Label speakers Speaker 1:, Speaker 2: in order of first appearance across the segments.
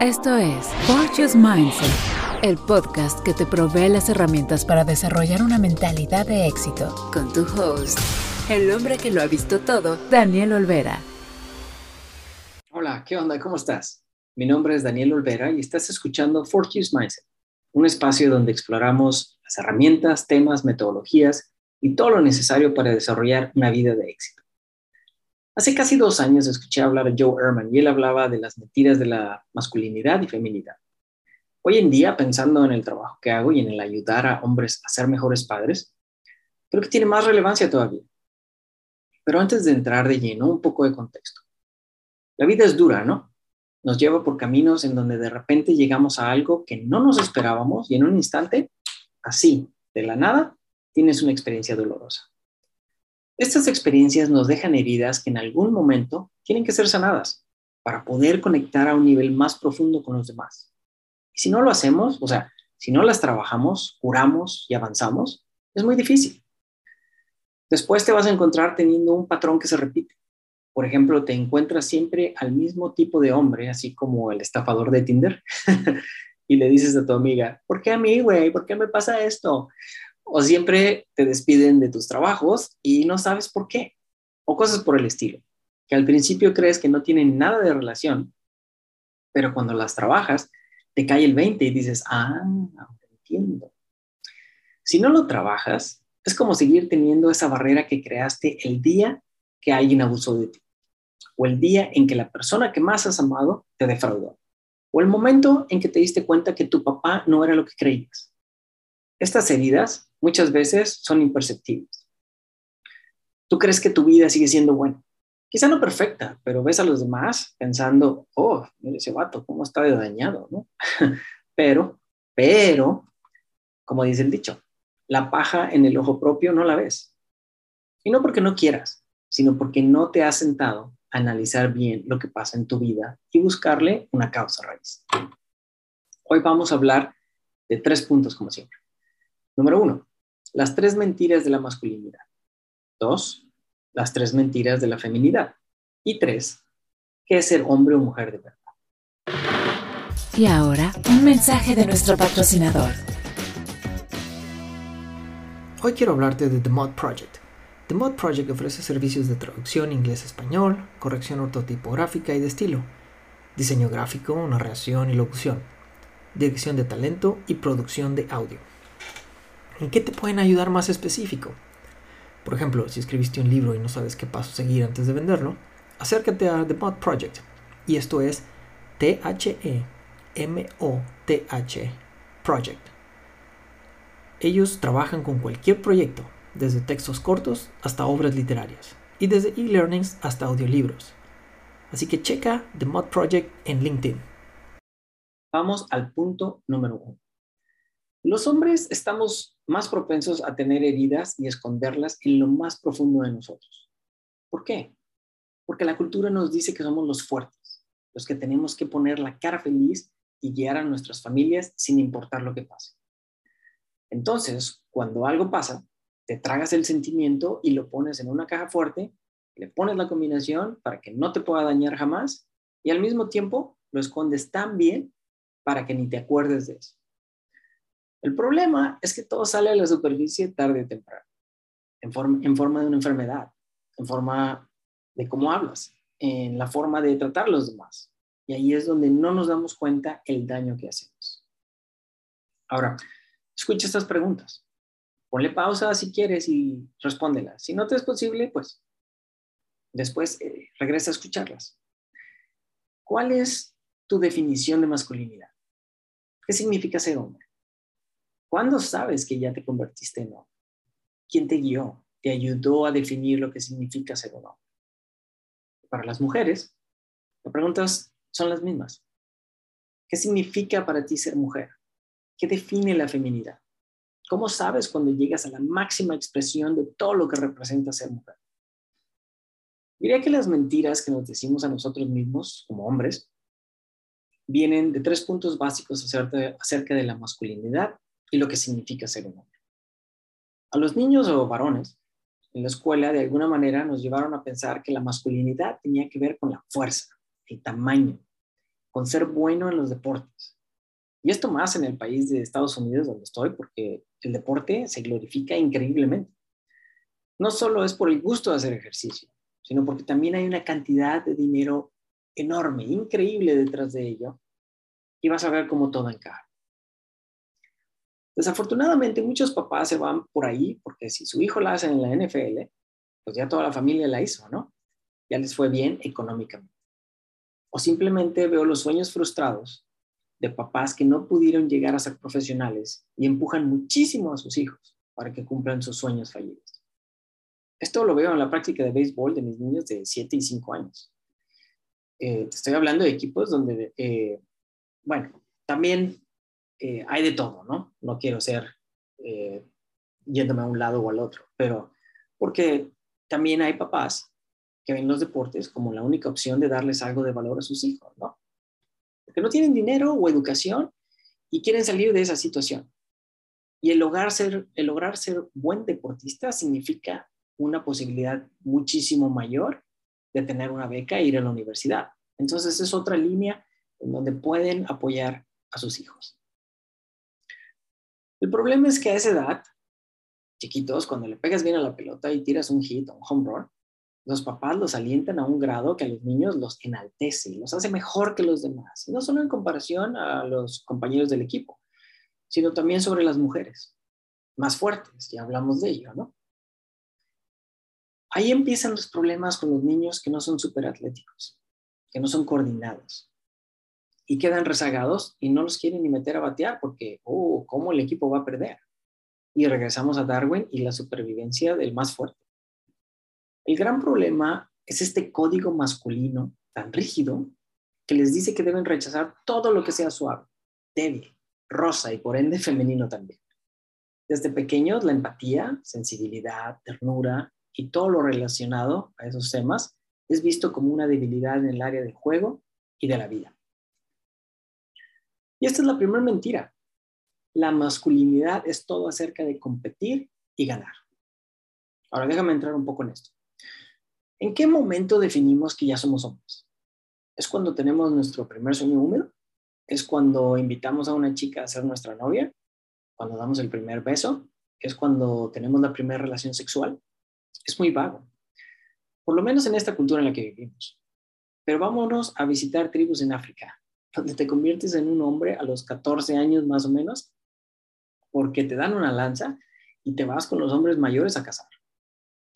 Speaker 1: Esto es Fortune's Mindset, el podcast que te provee las herramientas para desarrollar una mentalidad de éxito. Con tu host, el hombre que lo ha visto todo, Daniel Olvera.
Speaker 2: Hola, ¿qué onda? ¿Cómo estás? Mi nombre es Daniel Olvera y estás escuchando Fortune's Mindset, un espacio donde exploramos las herramientas, temas, metodologías y todo lo necesario para desarrollar una vida de éxito. Hace casi dos años escuché hablar a Joe Ehrman y él hablaba de las mentiras de la masculinidad y feminidad. Hoy en día, pensando en el trabajo que hago y en el ayudar a hombres a ser mejores padres, creo que tiene más relevancia todavía. Pero antes de entrar de lleno, un poco de contexto. La vida es dura, ¿no? Nos lleva por caminos en donde de repente llegamos a algo que no nos esperábamos y en un instante, así, de la nada, tienes una experiencia dolorosa. Estas experiencias nos dejan heridas que en algún momento tienen que ser sanadas para poder conectar a un nivel más profundo con los demás. Y si no lo hacemos, o sea, si no las trabajamos, curamos y avanzamos, es muy difícil. Después te vas a encontrar teniendo un patrón que se repite. Por ejemplo, te encuentras siempre al mismo tipo de hombre, así como el estafador de Tinder, y le dices a tu amiga, ¿por qué a mí, güey? ¿Por qué me pasa esto? O siempre te despiden de tus trabajos y no sabes por qué, o cosas por el estilo, que al principio crees que no tienen nada de relación, pero cuando las trabajas, te cae el 20 y dices, ah, entiendo. Si no lo trabajas, es como seguir teniendo esa barrera que creaste el día que alguien abusó de ti, o el día en que la persona que más has amado te defraudó, o el momento en que te diste cuenta que tu papá no era lo que creías. Estas heridas muchas veces son imperceptibles. Tú crees que tu vida sigue siendo buena. Quizá no perfecta, pero ves a los demás pensando, oh, mire ese vato, cómo está de dañado, ¿no? pero, pero, como dice el dicho, la paja en el ojo propio no la ves. Y no porque no quieras, sino porque no te has sentado a analizar bien lo que pasa en tu vida y buscarle una causa raíz. Hoy vamos a hablar de tres puntos, como siempre. Número uno, las tres mentiras de la masculinidad. Dos, las tres mentiras de la feminidad. Y tres, qué es ser hombre o mujer de verdad.
Speaker 1: Y ahora, un mensaje de nuestro patrocinador.
Speaker 3: Hoy quiero hablarte de The Mod Project. The Mod Project ofrece servicios de traducción inglés-español, corrección ortotipográfica y de estilo, diseño gráfico, narración y locución, dirección de talento y producción de audio. ¿En qué te pueden ayudar más específico? Por ejemplo, si escribiste un libro y no sabes qué paso seguir antes de venderlo, acércate a The Mod Project. Y esto es T-H-E-M-O-T-H Project. Ellos trabajan con cualquier proyecto, desde textos cortos hasta obras literarias, y desde e-learnings hasta audiolibros. Así que checa The Mod Project en LinkedIn.
Speaker 2: Vamos al punto número uno. Los hombres estamos más propensos a tener heridas y esconderlas en lo más profundo de nosotros. ¿Por qué? Porque la cultura nos dice que somos los fuertes, los que tenemos que poner la cara feliz y guiar a nuestras familias sin importar lo que pase. Entonces, cuando algo pasa, te tragas el sentimiento y lo pones en una caja fuerte, le pones la combinación para que no te pueda dañar jamás y al mismo tiempo lo escondes tan bien para que ni te acuerdes de eso. El problema es que todo sale a la superficie tarde o temprano, en forma, de una enfermedad, en forma de cómo hablas, en la forma de tratar a los demás. Y ahí es donde no nos damos cuenta el daño que hacemos. Ahora, escucha estas preguntas. Ponle pausa si quieres y respóndelas. Si no te es posible, pues después eh, regresa a escucharlas. ¿Cuál es tu definición de masculinidad? ¿Qué significa ser hombre? ¿Cuándo sabes que ya te convertiste en hombre? ¿Quién te guió? ¿Te ayudó a definir lo que significa ser un hombre? Para las mujeres, las preguntas son las mismas. ¿Qué significa para ti ser mujer? ¿Qué define la feminidad? ¿Cómo sabes cuando llegas a la máxima expresión de todo lo que representa ser mujer? Diría que las mentiras que nos decimos a nosotros mismos como hombres vienen de tres puntos básicos acerca de la masculinidad y lo que significa ser un hombre. A los niños o varones en la escuela de alguna manera nos llevaron a pensar que la masculinidad tenía que ver con la fuerza, el tamaño, con ser bueno en los deportes. Y esto más en el país de Estados Unidos donde estoy, porque el deporte se glorifica increíblemente. No solo es por el gusto de hacer ejercicio, sino porque también hay una cantidad de dinero enorme, increíble detrás de ello, y vas a ver cómo todo encaja. Desafortunadamente, muchos papás se van por ahí porque si su hijo la hace en la NFL, pues ya toda la familia la hizo, ¿no? Ya les fue bien económicamente. O simplemente veo los sueños frustrados de papás que no pudieron llegar a ser profesionales y empujan muchísimo a sus hijos para que cumplan sus sueños fallidos. Esto lo veo en la práctica de béisbol de mis niños de 7 y 5 años. Eh, te estoy hablando de equipos donde, eh, bueno, también eh, hay de todo, ¿no? No quiero ser yéndome a un lado o al otro, pero porque también hay papás que ven los deportes como la única opción de darles algo de valor a sus hijos, ¿no? Porque no tienen dinero o educación y quieren salir de esa situación. Y el lograr ser, el lograr ser buen deportista significa una posibilidad muchísimo mayor de tener una beca e ir a la universidad. Entonces es otra línea en donde pueden apoyar a sus hijos. El problema es que a esa edad, chiquitos, cuando le pegas bien a la pelota y tiras un hit o un home run, los papás los alientan a un grado que a los niños los enaltece, los hace mejor que los demás. No solo en comparación a los compañeros del equipo, sino también sobre las mujeres, más fuertes, ya hablamos de ello, ¿no? Ahí empiezan los problemas con los niños que no son atléticos, que no son coordinados y quedan rezagados y no los quieren ni meter a batear porque, oh, ¿cómo el equipo va a perder? Y regresamos a Darwin y la supervivencia del más fuerte. El gran problema es este código masculino tan rígido que les dice que deben rechazar todo lo que sea suave, débil, rosa y por ende femenino también. Desde pequeños, la empatía, sensibilidad, ternura, y todo lo relacionado a esos temas es visto como una debilidad en el área del juego y de la vida. Y esta es la primera mentira. La masculinidad es todo acerca de competir y ganar. Ahora déjame entrar un poco en esto. ¿En qué momento definimos que ya somos hombres? ¿Es cuando tenemos nuestro primer sueño húmedo? ¿Es cuando invitamos a una chica a ser nuestra novia? ¿Cuando damos el primer beso? ¿Es cuando tenemos la primera relación sexual? es muy vago, por lo menos en esta cultura en la que vivimos. Pero vámonos a visitar tribus en África, donde te conviertes en un hombre a los 14 años más o menos, porque te dan una lanza y te vas con los hombres mayores a cazar.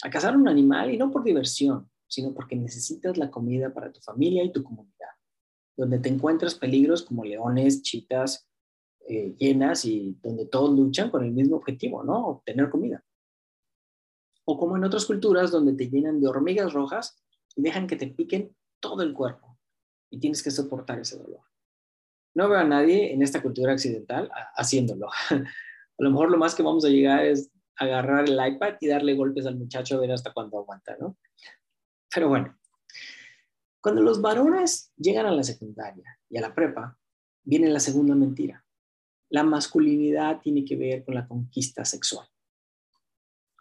Speaker 2: A cazar un animal y no por diversión, sino porque necesitas la comida para tu familia y tu comunidad, donde te encuentras peligros como leones, chitas, eh, hienas y donde todos luchan con el mismo objetivo, ¿no? Obtener comida o como en otras culturas donde te llenan de hormigas rojas y dejan que te piquen todo el cuerpo y tienes que soportar ese dolor. No veo a nadie en esta cultura occidental haciéndolo. A lo mejor lo más que vamos a llegar es agarrar el iPad y darle golpes al muchacho a ver hasta cuándo aguanta, ¿no? Pero bueno, cuando los varones llegan a la secundaria y a la prepa, viene la segunda mentira. La masculinidad tiene que ver con la conquista sexual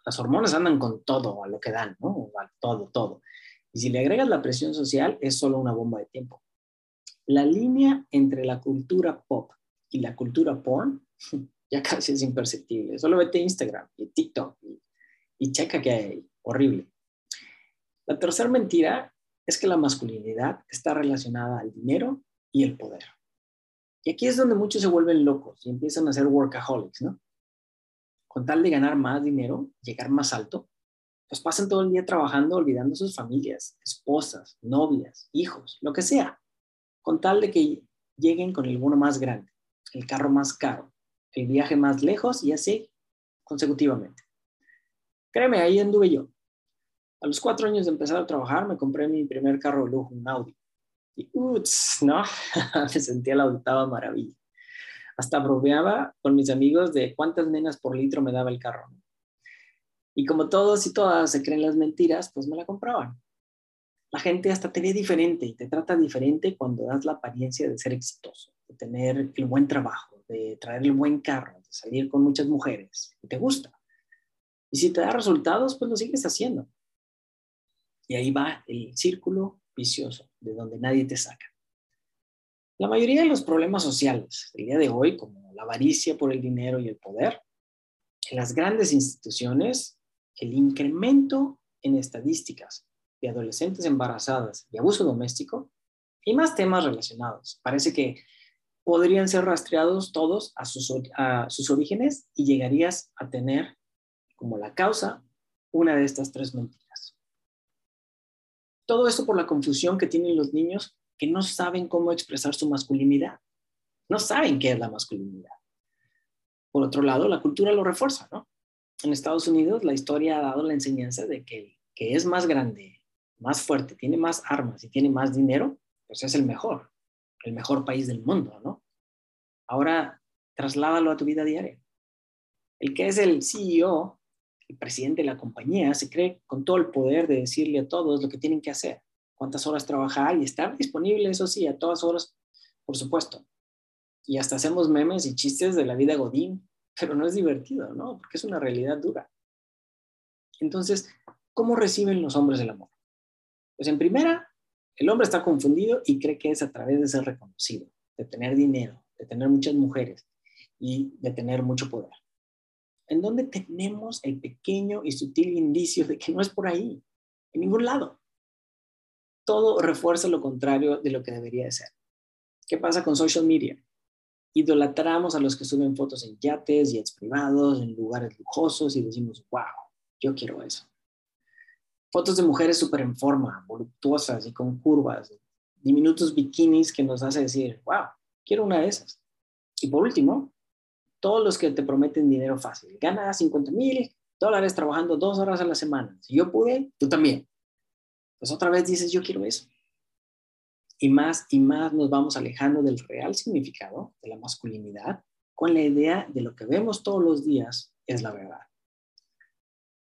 Speaker 2: las hormonas andan con todo, a lo que dan, ¿no? A todo, todo. Y si le agregas la presión social, es solo una bomba de tiempo. La línea entre la cultura pop y la cultura porn ya casi es imperceptible. Solo vete a Instagram y TikTok y, y checa que hay horrible. La tercera mentira es que la masculinidad está relacionada al dinero y el poder. Y aquí es donde muchos se vuelven locos y empiezan a ser workaholics, ¿no? con tal de ganar más dinero, llegar más alto, pues pasan todo el día trabajando olvidando sus familias, esposas, novias, hijos, lo que sea, con tal de que lleguen con el bono más grande, el carro más caro, el viaje más lejos y así consecutivamente. Créeme, ahí anduve yo. A los cuatro años de empezar a trabajar me compré mi primer carro de lujo, un Audi. Y, ups, ¿no? me sentía la octava maravilla hasta bromeaba con mis amigos de cuántas nenas por litro me daba el carro. Y como todos y todas se creen las mentiras, pues me la compraban. La gente hasta te ve diferente y te trata diferente cuando das la apariencia de ser exitoso, de tener el buen trabajo, de traer el buen carro, de salir con muchas mujeres, y te gusta. Y si te da resultados, pues lo sigues haciendo. Y ahí va el círculo vicioso, de donde nadie te saca. La mayoría de los problemas sociales del día de hoy, como la avaricia por el dinero y el poder, en las grandes instituciones, el incremento en estadísticas de adolescentes embarazadas y abuso doméstico y más temas relacionados. Parece que podrían ser rastreados todos a sus, a sus orígenes y llegarías a tener como la causa una de estas tres mentiras. Todo esto por la confusión que tienen los niños que no saben cómo expresar su masculinidad. No saben qué es la masculinidad. Por otro lado, la cultura lo refuerza, ¿no? En Estados Unidos la historia ha dado la enseñanza de que que es más grande, más fuerte, tiene más armas y tiene más dinero, pues es el mejor, el mejor país del mundo, ¿no? Ahora, trasládalo a tu vida diaria. El que es el CEO, el presidente de la compañía, se cree con todo el poder de decirle a todos lo que tienen que hacer, cuántas horas trabajar y estar disponible, eso sí, a todas horas, por supuesto. Y hasta hacemos memes y chistes de la vida godín, pero no es divertido, ¿no? Porque es una realidad dura. Entonces, ¿cómo reciben los hombres el amor? Pues en primera, el hombre está confundido y cree que es a través de ser reconocido, de tener dinero, de tener muchas mujeres y de tener mucho poder. En donde tenemos el pequeño y sutil indicio de que no es por ahí, en ningún lado. Todo refuerza lo contrario de lo que debería de ser. ¿Qué pasa con social media? Idolatramos a los que suben fotos en yates, jets privados, en lugares lujosos y decimos, wow, yo quiero eso. Fotos de mujeres súper en forma, voluptuosas y con curvas, diminutos bikinis que nos hace decir, wow, quiero una de esas. Y por último, todos los que te prometen dinero fácil. Gana 50 mil dólares trabajando dos horas a la semana. Si yo pude, tú también. Pues otra vez dices, yo quiero eso. Y más y más nos vamos alejando del real significado de la masculinidad con la idea de lo que vemos todos los días es la verdad.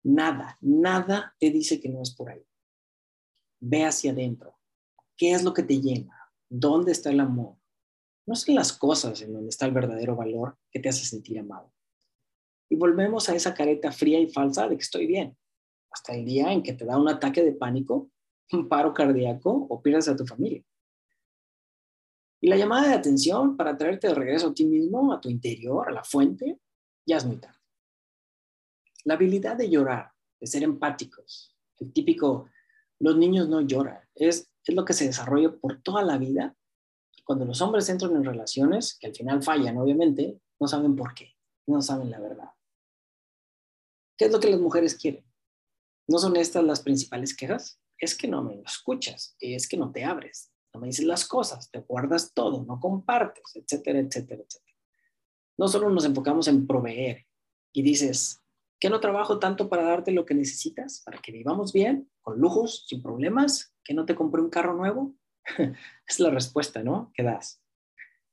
Speaker 2: Nada, nada te dice que no es por ahí. Ve hacia adentro. ¿Qué es lo que te llena? ¿Dónde está el amor? No son las cosas en donde está el verdadero valor que te hace sentir amado. Y volvemos a esa careta fría y falsa de que estoy bien, hasta el día en que te da un ataque de pánico, un paro cardíaco o pierdas a tu familia. Y la llamada de atención para traerte de regreso a ti mismo, a tu interior, a la fuente, ya es muy tarde. La habilidad de llorar, de ser empáticos, el típico, los niños no lloran, es, es lo que se desarrolla por toda la vida. Cuando los hombres entran en relaciones, que al final fallan, obviamente, no saben por qué, no saben la verdad. ¿Qué es lo que las mujeres quieren? ¿No son estas las principales quejas? Es que no me escuchas, es que no te abres, no me dices las cosas, te guardas todo, no compartes, etcétera, etcétera, etcétera. No solo nos enfocamos en proveer y dices, ¿Que no trabajo tanto para darte lo que necesitas, para que vivamos bien, con lujos, sin problemas? ¿Que no te compré un carro nuevo? es la respuesta, ¿no? Que das.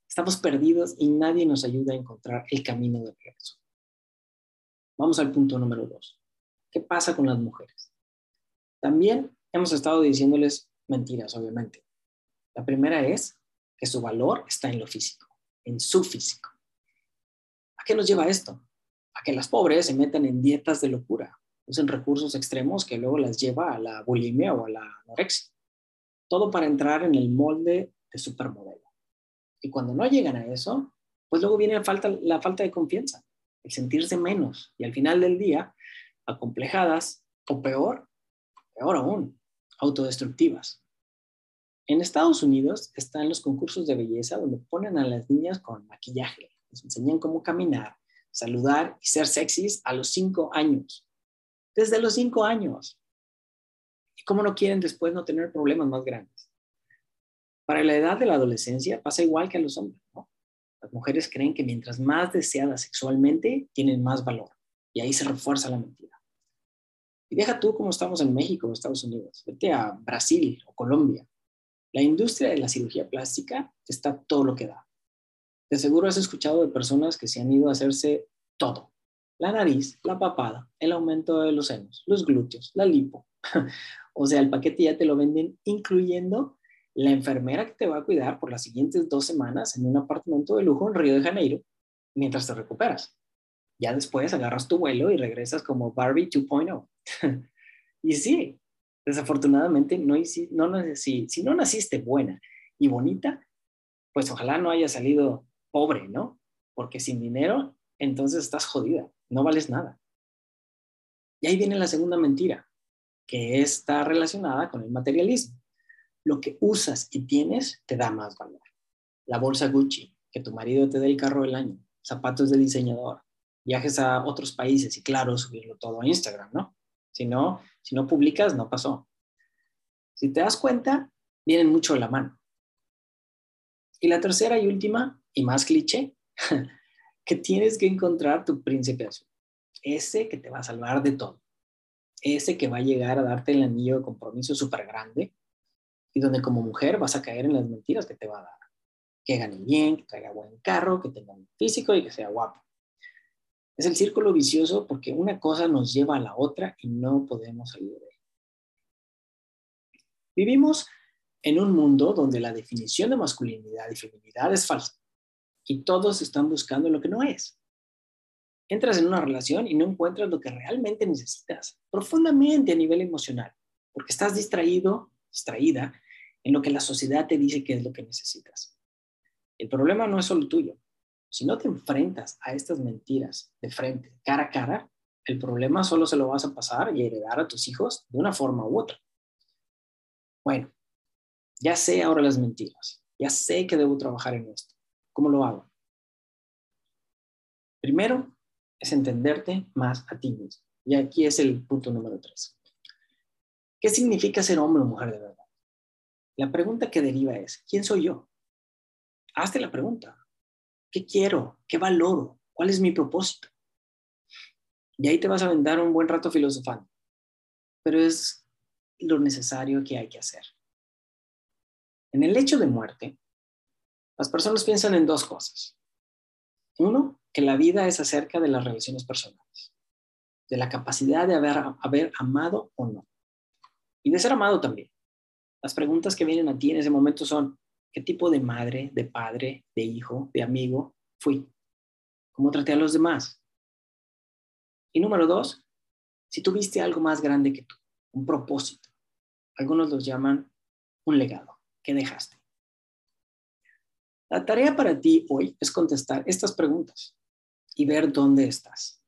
Speaker 2: Estamos perdidos y nadie nos ayuda a encontrar el camino de regreso. Vamos al punto número dos. ¿Qué pasa con las mujeres? También hemos estado diciéndoles mentiras, obviamente. La primera es que su valor está en lo físico, en su físico. ¿A qué nos lleva esto? a que las pobres se metan en dietas de locura, usen recursos extremos que luego las lleva a la bulimia o a la anorexia. Todo para entrar en el molde de supermodelo. Y cuando no llegan a eso, pues luego viene la falta, la falta de confianza, el sentirse menos y al final del día, acomplejadas o peor, peor aún, autodestructivas. En Estados Unidos están los concursos de belleza donde ponen a las niñas con maquillaje, les enseñan cómo caminar, saludar y ser sexys a los cinco años. Desde los cinco años. ¿Y cómo no quieren después no tener problemas más grandes? Para la edad de la adolescencia pasa igual que a los hombres, ¿no? Las mujeres creen que mientras más deseadas sexualmente, tienen más valor. Y ahí se refuerza la mentira. Y deja tú como estamos en México o Estados Unidos. Vete a Brasil o Colombia. La industria de la cirugía plástica está todo lo que da. De seguro has escuchado de personas que se han ido a hacerse todo. La nariz, la papada, el aumento de los senos, los glúteos, la lipo. o sea, el paquete ya te lo venden incluyendo la enfermera que te va a cuidar por las siguientes dos semanas en un apartamento de lujo en Río de Janeiro mientras te recuperas. Ya después agarras tu vuelo y regresas como Barbie 2.0. y sí, desafortunadamente, no, no, si, si no naciste buena y bonita, pues ojalá no haya salido pobre, ¿no? Porque sin dinero, entonces estás jodida, no vales nada. Y ahí viene la segunda mentira, que está relacionada con el materialismo. Lo que usas y tienes te da más valor. La bolsa Gucci, que tu marido te dé el carro del año, zapatos de diseñador, viajes a otros países y claro, subirlo todo a Instagram, ¿no? Si no, si no publicas, no pasó. Si te das cuenta, vienen mucho de la mano. Y la tercera y última, y más cliché, que tienes que encontrar tu príncipe azul. Ese que te va a salvar de todo. Ese que va a llegar a darte el anillo de compromiso súper grande y donde como mujer vas a caer en las mentiras que te va a dar. Que gane bien, que traiga buen carro, que tenga un físico y que sea guapo. Es el círculo vicioso porque una cosa nos lleva a la otra y no podemos salir de él. Vivimos en un mundo donde la definición de masculinidad y feminidad es falsa y todos están buscando lo que no es. Entras en una relación y no encuentras lo que realmente necesitas, profundamente a nivel emocional, porque estás distraído, distraída en lo que la sociedad te dice que es lo que necesitas. El problema no es solo tuyo, si no te enfrentas a estas mentiras de frente, cara a cara, el problema solo se lo vas a pasar y heredar a tus hijos de una forma u otra. Bueno, ya sé ahora las mentiras, ya sé que debo trabajar en esto. ¿Cómo lo hago? Primero es entenderte más a ti mismo. Y aquí es el punto número tres. ¿Qué significa ser hombre o mujer de verdad? La pregunta que deriva es, ¿quién soy yo? Hazte la pregunta. ¿Qué quiero? ¿Qué valoro? ¿Cuál es mi propósito? Y ahí te vas a vendar un buen rato filosofando. Pero es lo necesario que hay que hacer. En el hecho de muerte, las personas piensan en dos cosas. Uno, que la vida es acerca de las relaciones personales, de la capacidad de haber amado o no, y de ser amado también. Las preguntas que vienen a ti en ese momento son, ¿Qué tipo de madre, de padre, de hijo, de amigo fui? ¿Cómo traté a los demás? Y número dos, si tuviste algo más grande que tú, un propósito. Algunos los llaman un legado. ¿Qué dejaste? La tarea para ti hoy es contestar estas preguntas y ver dónde estás.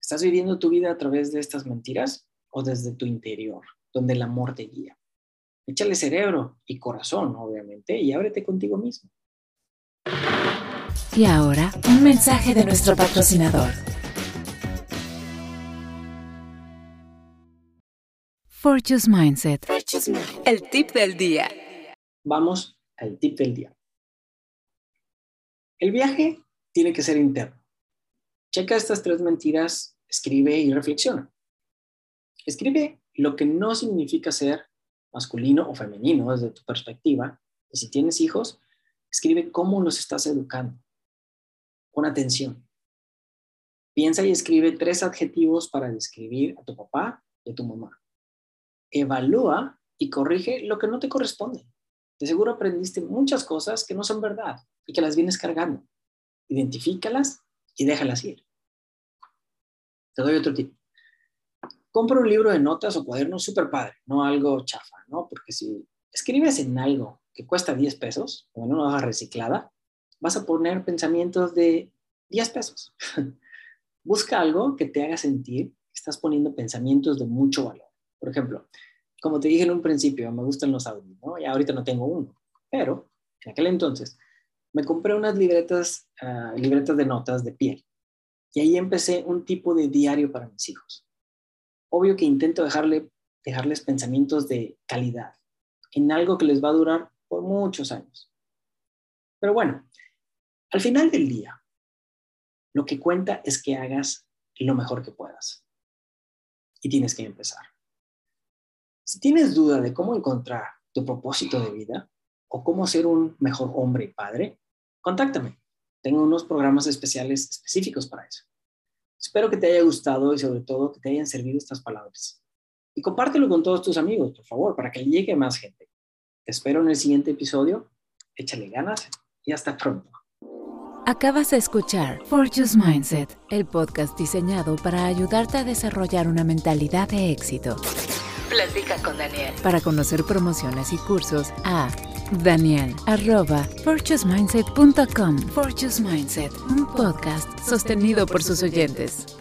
Speaker 2: ¿Estás viviendo tu vida a través de estas mentiras o desde tu interior, donde el amor te guía? Échale cerebro y corazón, obviamente, y ábrete contigo mismo.
Speaker 1: Y ahora, un mensaje de nuestro patrocinador. Fortune's Mindset. El tip del día.
Speaker 2: Vamos al tip del día. El viaje tiene que ser interno. Checa estas tres mentiras, escribe y reflexiona. Escribe lo que no significa ser masculino o femenino desde tu perspectiva. Y si tienes hijos, escribe cómo los estás educando. Con atención. Piensa y escribe tres adjetivos para describir a tu papá y a tu mamá. Evalúa y corrige lo que no te corresponde. De seguro aprendiste muchas cosas que no son verdad y que las vienes cargando. Identifícalas y déjalas ir. Te doy otro tip compra un libro de notas o cuaderno súper padre, no algo chafa, ¿no? Porque si escribes en algo que cuesta 10 pesos, o en una hoja reciclada, vas a poner pensamientos de 10 pesos. Busca algo que te haga sentir que estás poniendo pensamientos de mucho valor. Por ejemplo, como te dije en un principio, me gustan los audios, ¿no? Y ahorita no tengo uno, pero en aquel entonces me compré unas libretas, ah, libretas de notas de piel. Y ahí empecé un tipo de diario para mis hijos obvio que intento dejarle, dejarles pensamientos de calidad en algo que les va a durar por muchos años. Pero bueno, al final del día, lo que cuenta es que hagas lo mejor que puedas. Y tienes que empezar. Si tienes duda de cómo encontrar tu propósito de vida o cómo ser un mejor hombre y padre, contáctame. Tengo unos programas especiales específicos para eso. Espero que te haya gustado y sobre todo que te hayan servido estas palabras. Y compártelo con todos tus amigos, por favor, para que llegue más gente. Te espero en el siguiente episodio. Échale ganas y hasta pronto.
Speaker 1: Acabas de escuchar Fortune's Mindset, el podcast diseñado para ayudarte a desarrollar una mentalidad de éxito. Platica con Daniel. Para conocer promociones y cursos a Daniel, arroba Mindset, un podcast sostenido por sus oyentes.